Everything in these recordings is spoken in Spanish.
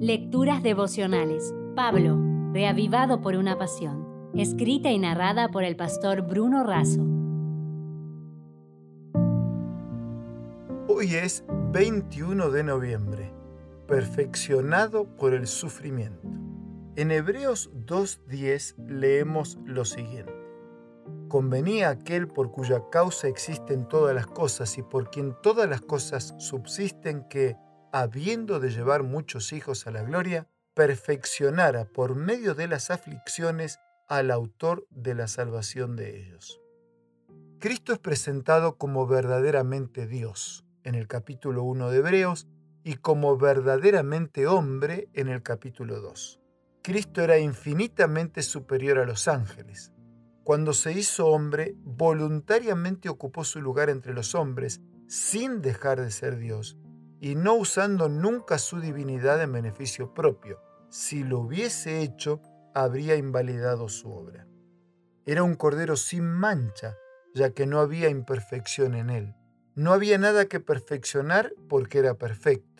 Lecturas devocionales. Pablo, reavivado por una pasión. Escrita y narrada por el pastor Bruno Razo. Hoy es 21 de noviembre. Perfeccionado por el sufrimiento. En Hebreos 2.10 leemos lo siguiente. Convenía aquel por cuya causa existen todas las cosas y por quien todas las cosas subsisten que, habiendo de llevar muchos hijos a la gloria, perfeccionara por medio de las aflicciones al autor de la salvación de ellos. Cristo es presentado como verdaderamente Dios en el capítulo 1 de Hebreos y como verdaderamente hombre en el capítulo 2. Cristo era infinitamente superior a los ángeles. Cuando se hizo hombre, voluntariamente ocupó su lugar entre los hombres sin dejar de ser Dios y no usando nunca su divinidad en beneficio propio. Si lo hubiese hecho, habría invalidado su obra. Era un cordero sin mancha, ya que no había imperfección en él. No había nada que perfeccionar porque era perfecto.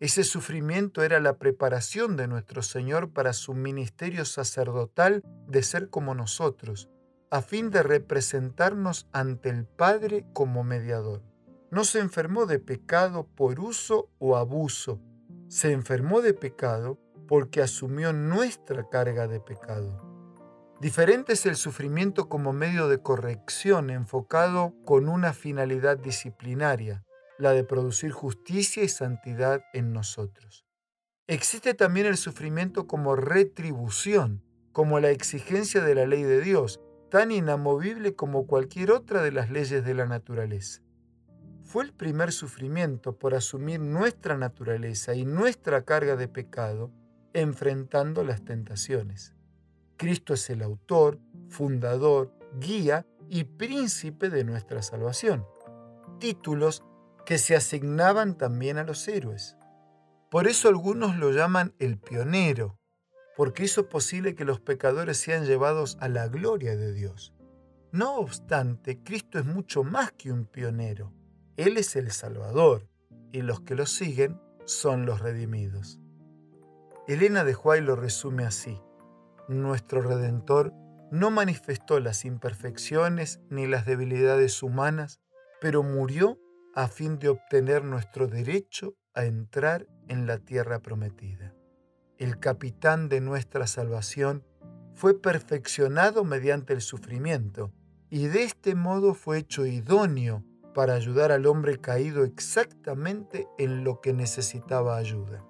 Ese sufrimiento era la preparación de nuestro Señor para su ministerio sacerdotal de ser como nosotros, a fin de representarnos ante el Padre como mediador. No se enfermó de pecado por uso o abuso, se enfermó de pecado porque asumió nuestra carga de pecado. Diferente es el sufrimiento como medio de corrección enfocado con una finalidad disciplinaria, la de producir justicia y santidad en nosotros. Existe también el sufrimiento como retribución, como la exigencia de la ley de Dios, tan inamovible como cualquier otra de las leyes de la naturaleza. Fue el primer sufrimiento por asumir nuestra naturaleza y nuestra carga de pecado, enfrentando las tentaciones. Cristo es el autor, fundador, guía y príncipe de nuestra salvación. Títulos que se asignaban también a los héroes. Por eso algunos lo llaman el pionero, porque hizo posible que los pecadores sean llevados a la gloria de Dios. No obstante, Cristo es mucho más que un pionero. Él es el Salvador, y los que lo siguen son los redimidos. Elena de Huay lo resume así. Nuestro Redentor no manifestó las imperfecciones ni las debilidades humanas, pero murió a fin de obtener nuestro derecho a entrar en la tierra prometida. El capitán de nuestra salvación fue perfeccionado mediante el sufrimiento y de este modo fue hecho idóneo para ayudar al hombre caído exactamente en lo que necesitaba ayuda.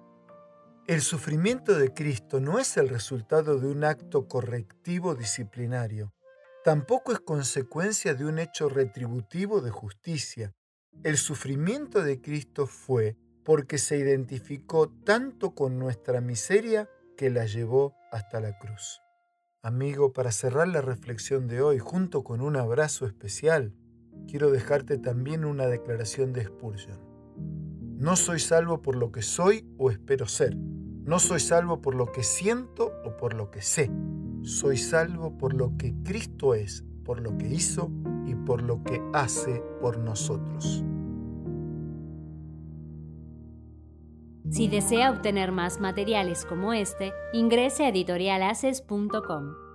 El sufrimiento de Cristo no es el resultado de un acto correctivo disciplinario, tampoco es consecuencia de un hecho retributivo de justicia, el sufrimiento de Cristo fue porque se identificó tanto con nuestra miseria que la llevó hasta la cruz. Amigo, para cerrar la reflexión de hoy, junto con un abrazo especial, quiero dejarte también una declaración de expulsión. No soy salvo por lo que soy o espero ser. No soy salvo por lo que siento o por lo que sé. Soy salvo por lo que Cristo es, por lo que hizo y por lo que hace por nosotros. Si desea obtener más materiales como este, ingrese a editorialaces.com.